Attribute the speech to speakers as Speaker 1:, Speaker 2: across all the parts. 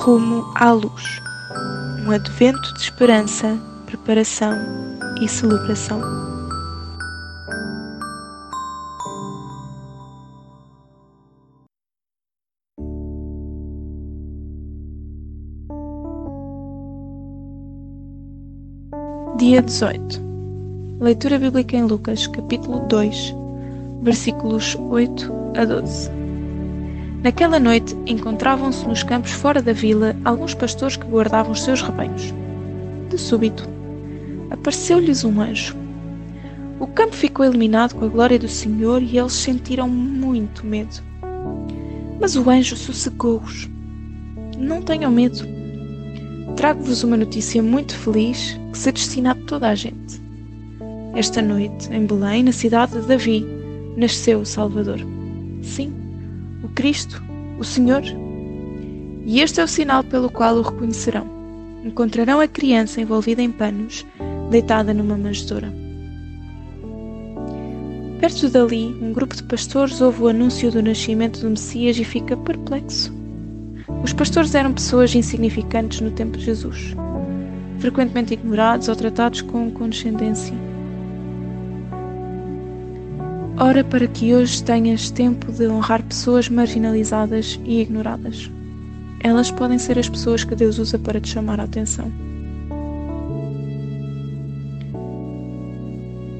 Speaker 1: Rumo à luz. Um advento de esperança, preparação e celebração. Dia 18. Leitura bíblica em Lucas, capítulo 2, versículos 8 a 12. Naquela noite encontravam-se nos campos fora da vila alguns pastores que guardavam os seus rebanhos. De súbito, apareceu-lhes um anjo. O campo ficou iluminado com a glória do Senhor e eles sentiram muito medo. Mas o anjo sossegou-os. Não tenham medo. Trago-vos uma notícia muito feliz que se destina a toda a gente. Esta noite, em Belém, na cidade de Davi, nasceu o Salvador. Sim, o Cristo, o Senhor. E este é o sinal pelo qual o reconhecerão. Encontrarão a criança envolvida em panos, deitada numa manjedoura. Perto dali, um grupo de pastores ouve o anúncio do nascimento do Messias e fica perplexo. Os pastores eram pessoas insignificantes no tempo de Jesus, frequentemente ignorados ou tratados com condescendência. Ora para que hoje tenhas tempo de honrar pessoas marginalizadas e ignoradas. Elas podem ser as pessoas que Deus usa para te chamar a atenção.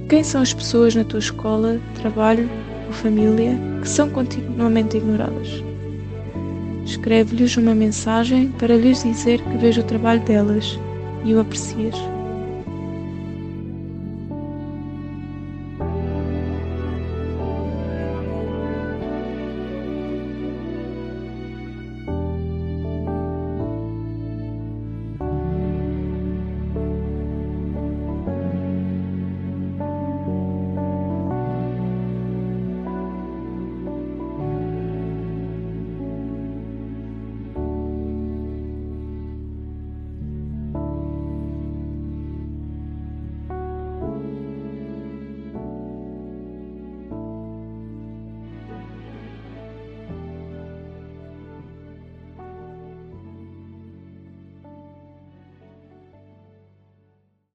Speaker 1: Quem são as pessoas na tua escola, trabalho ou família que são continuamente ignoradas? Escreve-lhes uma mensagem para lhes dizer que vejo o trabalho delas e o aprecias.